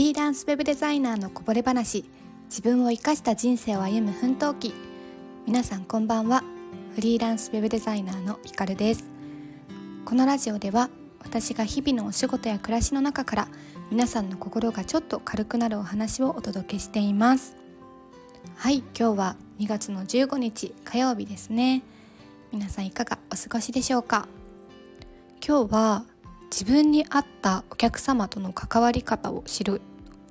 リーランスウェブデザイナーのこぼれ話。自分を生かした人生を歩む奮闘記。皆さんこんばんは。フリーランスウェブデザイナーのひかるです。このラジオでは私が日々のお仕事や暮らしの中から皆さんの心がちょっと軽くなるお話をお届けしています。はい今日は2月の15日火曜日ですね。皆さんいかがお過ごしでしょうか？今日は自分に合ったお客様との関わり方を知る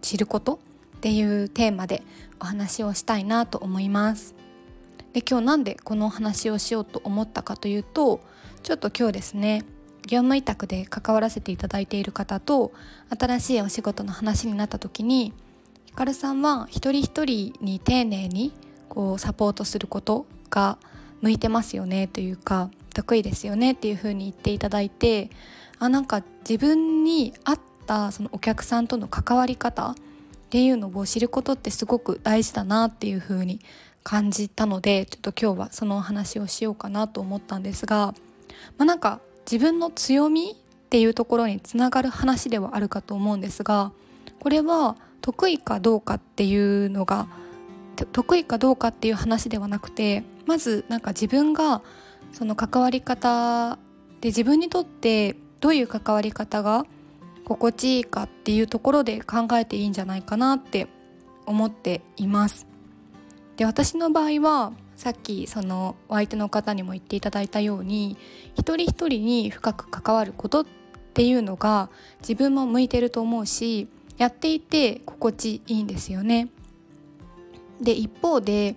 知ることっていうテーマでお話をしたいなと思います。で今日なんでこのお話をしようと思ったかというとちょっと今日ですね業務委託で関わらせていただいている方と新しいお仕事の話になった時にひかるさんは一人一人に丁寧にこうサポートすることが向いてますよねというか得意ですよねっていうふうに言っていただいてあなんか自分に合ったそのお客さんとの関わり方っていうのを知ることってすごく大事だなっていうふうに感じたのでちょっと今日はそのお話をしようかなと思ったんですが、まあ、なんか自分の強みっていうところにつながる話ではあるかと思うんですがこれは得意かどうかっていうのが得意かどうかっていう話ではなくてまずなんか自分がその関わり方で自分にとってどういう関わり方が心地いいかっていうところで考えていいんじゃないかなって思っています。で私の場合はさっきそのお相手の方にも言っていただいたように一人一人に深く関わることっていうのが自分も向いてると思うしやっていて心地いいんですよね。で一方で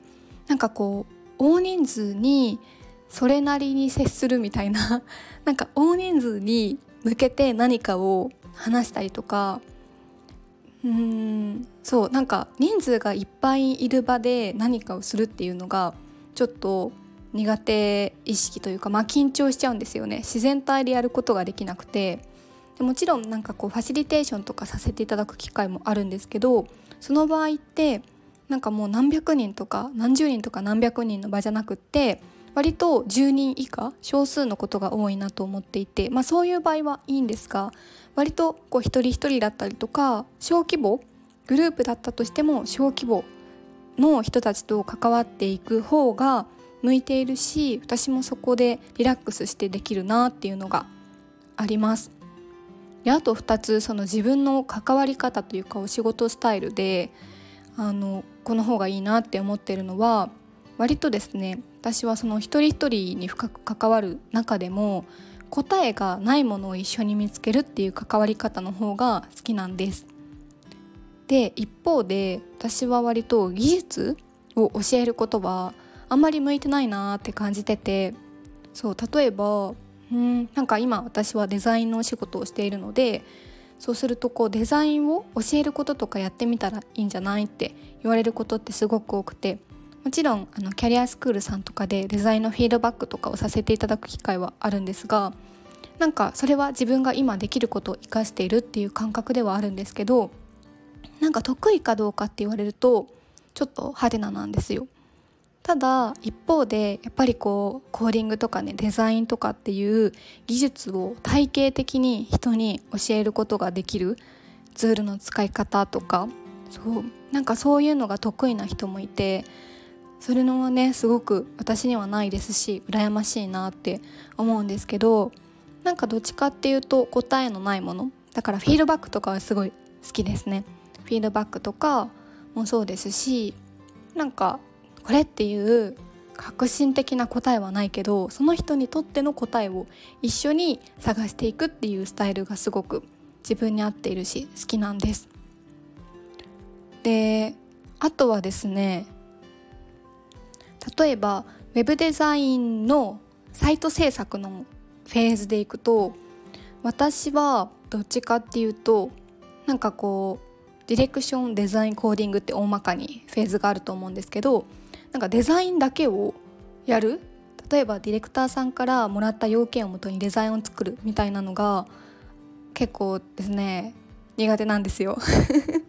なんかこう大人数にそれなりに接するみたいななんか大人数に向けて何かを話したりとかうーんそうなんか人数がいっぱいいる場で何かをするっていうのがちょっと苦手意識というかまあ緊張しちゃうんですよね。自然体でやることができなくて。でもちろんなんかこうファシリテーションとかさせていただく機会もあるんですけどその場合ってなんかもう何百人とか何十人とか何百人の場じゃなくって割と10人以下少数のことが多いなと思っていて、まあ、そういう場合はいいんですが割とこう一人一人だったりとか小規模グループだったとしても小規模の人たちと関わっていく方が向いているし私もそこでリラックスしてできるなっていうのがあります。であと2つその自分の関わり方というかお仕事スタイルであのこの方がいいなって思ってるのは割とですね私はその一人一人に深く関わる中でも答えがないものを一緒に見つけるっていう関わり方の方が好きなんです。で一方で私は割と技術を教えることはあんまり向いてないなーって感じててそう例えばうんなんか今私はデザインのお仕事をしているのでそうするとこうデザインを教えることとかやってみたらいいんじゃないって言われることってすごく多くてもちろんあのキャリアスクールさんとかでデザインのフィードバックとかをさせていただく機会はあるんですがなんかそれは自分が今できることを生かしているっていう感覚ではあるんですけどなんか得意かどうかって言われるとちょっと派手ななんですよ。ただ一方でやっぱりこうコーディングとかねデザインとかっていう技術を体系的に人に教えることができるツールの使い方とかそうなんかそういうのが得意な人もいてそれのねすごく私にはないですし羨ましいなって思うんですけどなんかどっちかっていうと答えのないもの。だからフィードバックとかはすごい好きですね。フィードバックとかもそうですしなんかこれっていう革新的な答えはないけどその人にとっての答えを一緒に探していくっていうスタイルがすごく自分に合っているし好きなんです。であとはですね例えばウェブデザインのサイト制作のフェーズでいくと私はどっちかっていうとなんかこうディレクションデザインコーディングって大まかにフェーズがあると思うんですけどなんかデザインだけをやる。例えばディレクターさんからもらった要件をもとにデザインを作るみたいなのが結構ですね苦手なんですよ。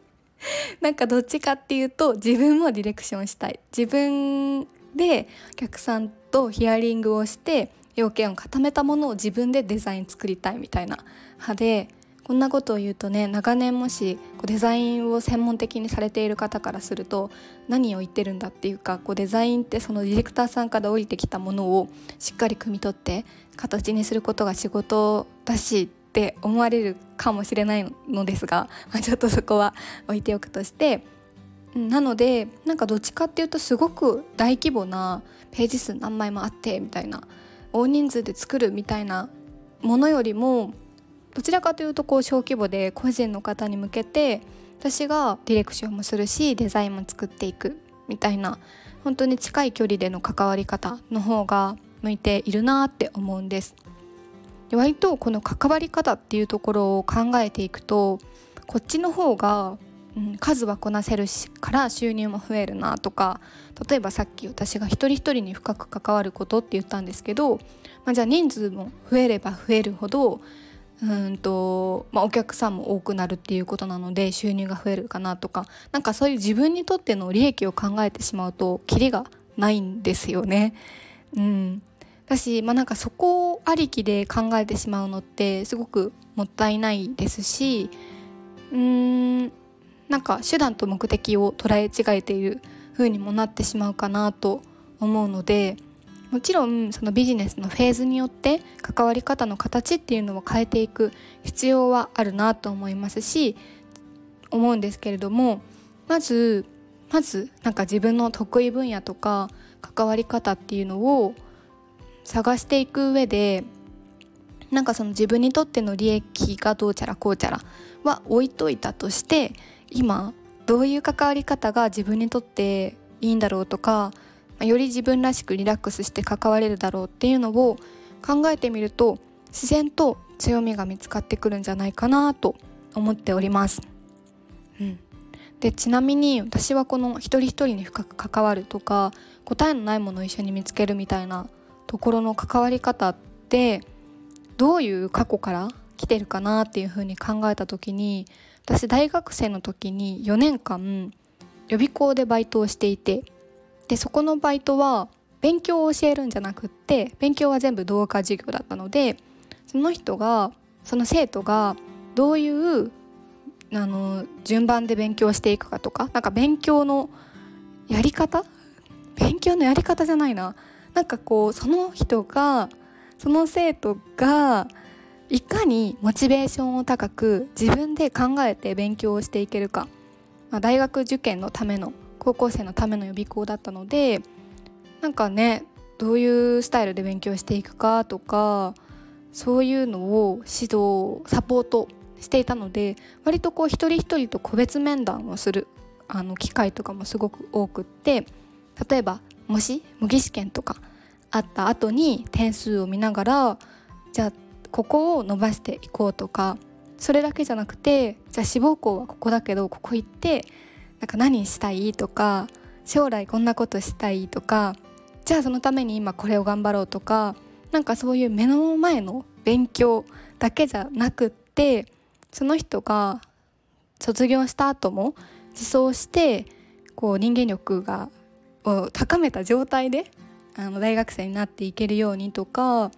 なんかどっちかっていうと自分もディレクションしたい。自分でお客さんとヒアリングをして要件を固めたものを自分でデザイン作りたいみたいな。派でこんなことを言うとね長年もしこうデザインを専門的にされている方からすると何を言ってるんだっていうかこうデザインってそのディレクターさんから降りてきたものをしっかり汲み取って形にすることが仕事だしって思われるかもしれないのですが、まあ、ちょっとそこは置いておくとしてなのでなんかどっちかっていうとすごく大規模なページ数何枚もあってみたいな大人数で作るみたいなものよりもどちらかというとこう小規模で個人の方に向けて私がディレクションもするしデザインも作っていくみたいな本当に近い距離での関わり方の方が向いているなって思うんです。で割とこの関わり方っていうところを考えていくとこっちの方が、うん、数はこなせるしから収入も増えるなとか例えばさっき私が一人一人に深く関わることって言ったんですけど、まあ、じゃあ人数も増えれば増えるほどうんと、まあ、お客さんも多くなるっていうことなので収入が増えるかなとかなんかそういう自分にとっての利益を考えてしまうとキリがないんですよね。うん、だし、まあ、なんかそこありきで考えてしまうのってすごくもったいないですしうーんなんか手段と目的を捉え違えている風にもなってしまうかなと思うので。もちろんそのビジネスのフェーズによって関わり方の形っていうのを変えていく必要はあるなと思いますし思うんですけれどもまずまずなんか自分の得意分野とか関わり方っていうのを探していく上でなんかその自分にとっての利益がどうちゃらこうちゃらは置いといたとして今どういう関わり方が自分にとっていいんだろうとかより自分らしくリラックスして関われるだろうっていうのを考えてみると自然と強みが見つかってくるんじゃないかなと思っております。うん、でちなみに私はこの一人一人に深く関わるとか答えのないものを一緒に見つけるみたいなところの関わり方ってどういう過去から来てるかなっていうふうに考えた時に私大学生の時に4年間予備校でバイトをしていてでそこのバイトは勉強を教えるんじゃなくって勉強は全部動画授業だったのでその人がその生徒がどういうあの順番で勉強していくかとかなんか勉強のやり方？勉強のやり方じゃないな。なんかこうその人がその生徒がいかにモチベーションを高く自分で考えて勉強をしていけるか、まあ、大学受験のための高校生のための予備校だったのでなんかねどういうスタイルで勉強していくかとかそういうのを指導サポートしていたので割とこう一人一人と個別面談をするあの機会とかもすごく多くって例えばもし模擬試験とかあった後に点数を見ながらじゃあここを伸ばしていこうとかそれだけじゃなくてじゃあ志望校はここだけどここ行ってなんか何したいとか将来こんなことしたいとかじゃあそのために今これを頑張ろうとかなんかそういう目の前の勉強だけじゃなくってその人が卒業した後も自走してこう人間力がを高めた状態であの大学生になっていけるようにとか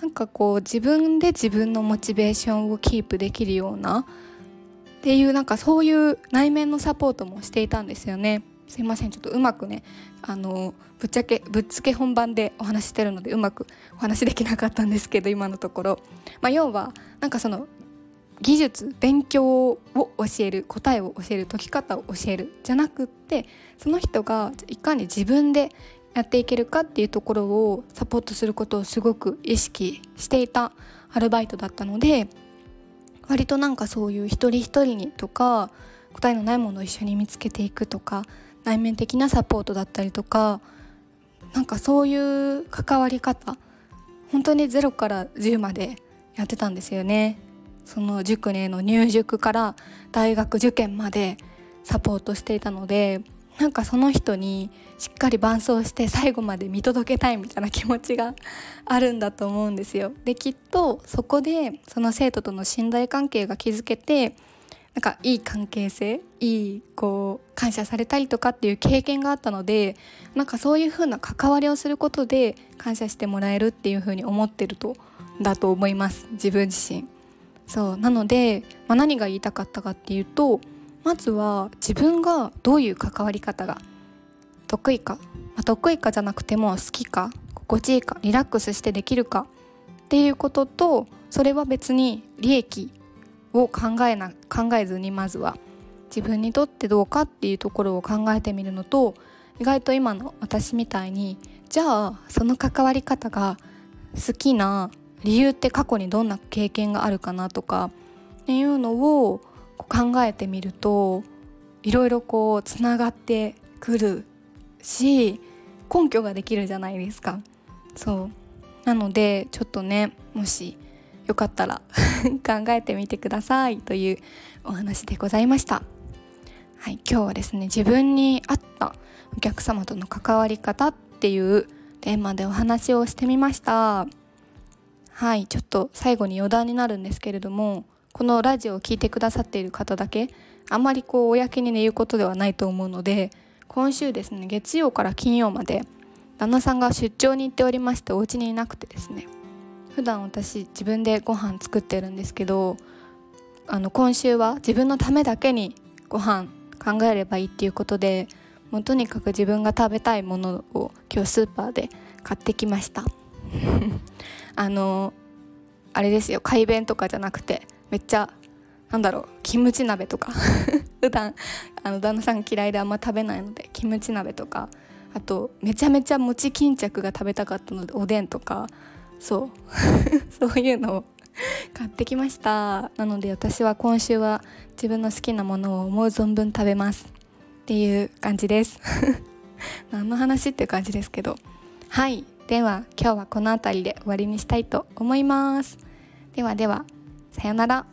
なんかこう自分で自分のモチベーションをキープできるようなっていうなんかそういう内面のサポートもしていたんですよね。すいません。ちょっとうまくねあのぶっちゃけぶっつけ本番でお話してるのでうまくお話できなかったんですけど今のところ、まあ、要はなんかその技術勉強を教える答えを教える解き方を教えるじゃなくってその人がいかに自分でやっていけるかっていうところをサポートすることをすごく意識していたアルバイトだったので割となんかそういう一人一人にとか答えのないものを一緒に見つけていくとか内面的なサポートだったりとかなんかそういう関わり方本当に0から10までやってたんですよね。その塾への入塾から大学受験までサポートしていたのでなんかその人にしっかり伴走して最後まで見届けたいみたいな気持ちがあるんだと思うんですよ。できっとそこでその生徒との信頼関係が築けてなんかいい関係性いいこう感謝されたりとかっていう経験があったのでなんかそういう風な関わりをすることで感謝してもらえるっていう風に思ってるとだと思います自分自身。そうなので、まあ、何が言いたかったかっていうとまずは自分がどういう関わり方が得意か、まあ、得意かじゃなくても好きか心地いいかリラックスしてできるか。っていうこととそれは別に利益を考えな考えずにまずは自分にとってどうかっていうところを考えてみるのと意外と今の私みたいにじゃあその関わり方が好きな理由って過去にどんな経験があるかなとかっていうのを考えてみるといろいろこうつながってくるし根拠ができるじゃないですか。そうなのでちょっとねもしよかったら 考えてみてくださいというお話でございました。はい、今日はですね自分に合ったお客様との関わり方っていうテーマでお話をしてみましたはいちょっと最後に余談になるんですけれどもこのラジオを聴いてくださっている方だけあんまりこう公にね言うことではないと思うので今週ですね月曜から金曜まで旦那さんが出張に行っておりましてお家にいなくてですね普段私自分でご飯作ってるんですけどあの今週は自分のためだけにご飯考えればいいっていうことでもうとにかく自分が食べたいものを今日スーパーで買ってきました。あのあれですよ改弁とかじゃなくてめっちゃなんだろうキムチ鍋とか。普段あの旦那さん嫌いであんま食べないのでキムチ鍋とか。あとめちゃめちゃ餅巾着が食べたかったのでおでんとか。そう。そういうのを 買ってきました。なので私は今週は自分の好きなものを思う存分食べます。っていう感じです。何の話っていう感じですけど。はい。では今日はこの辺りで終わりにしたいと思います。ではでは。さようなら。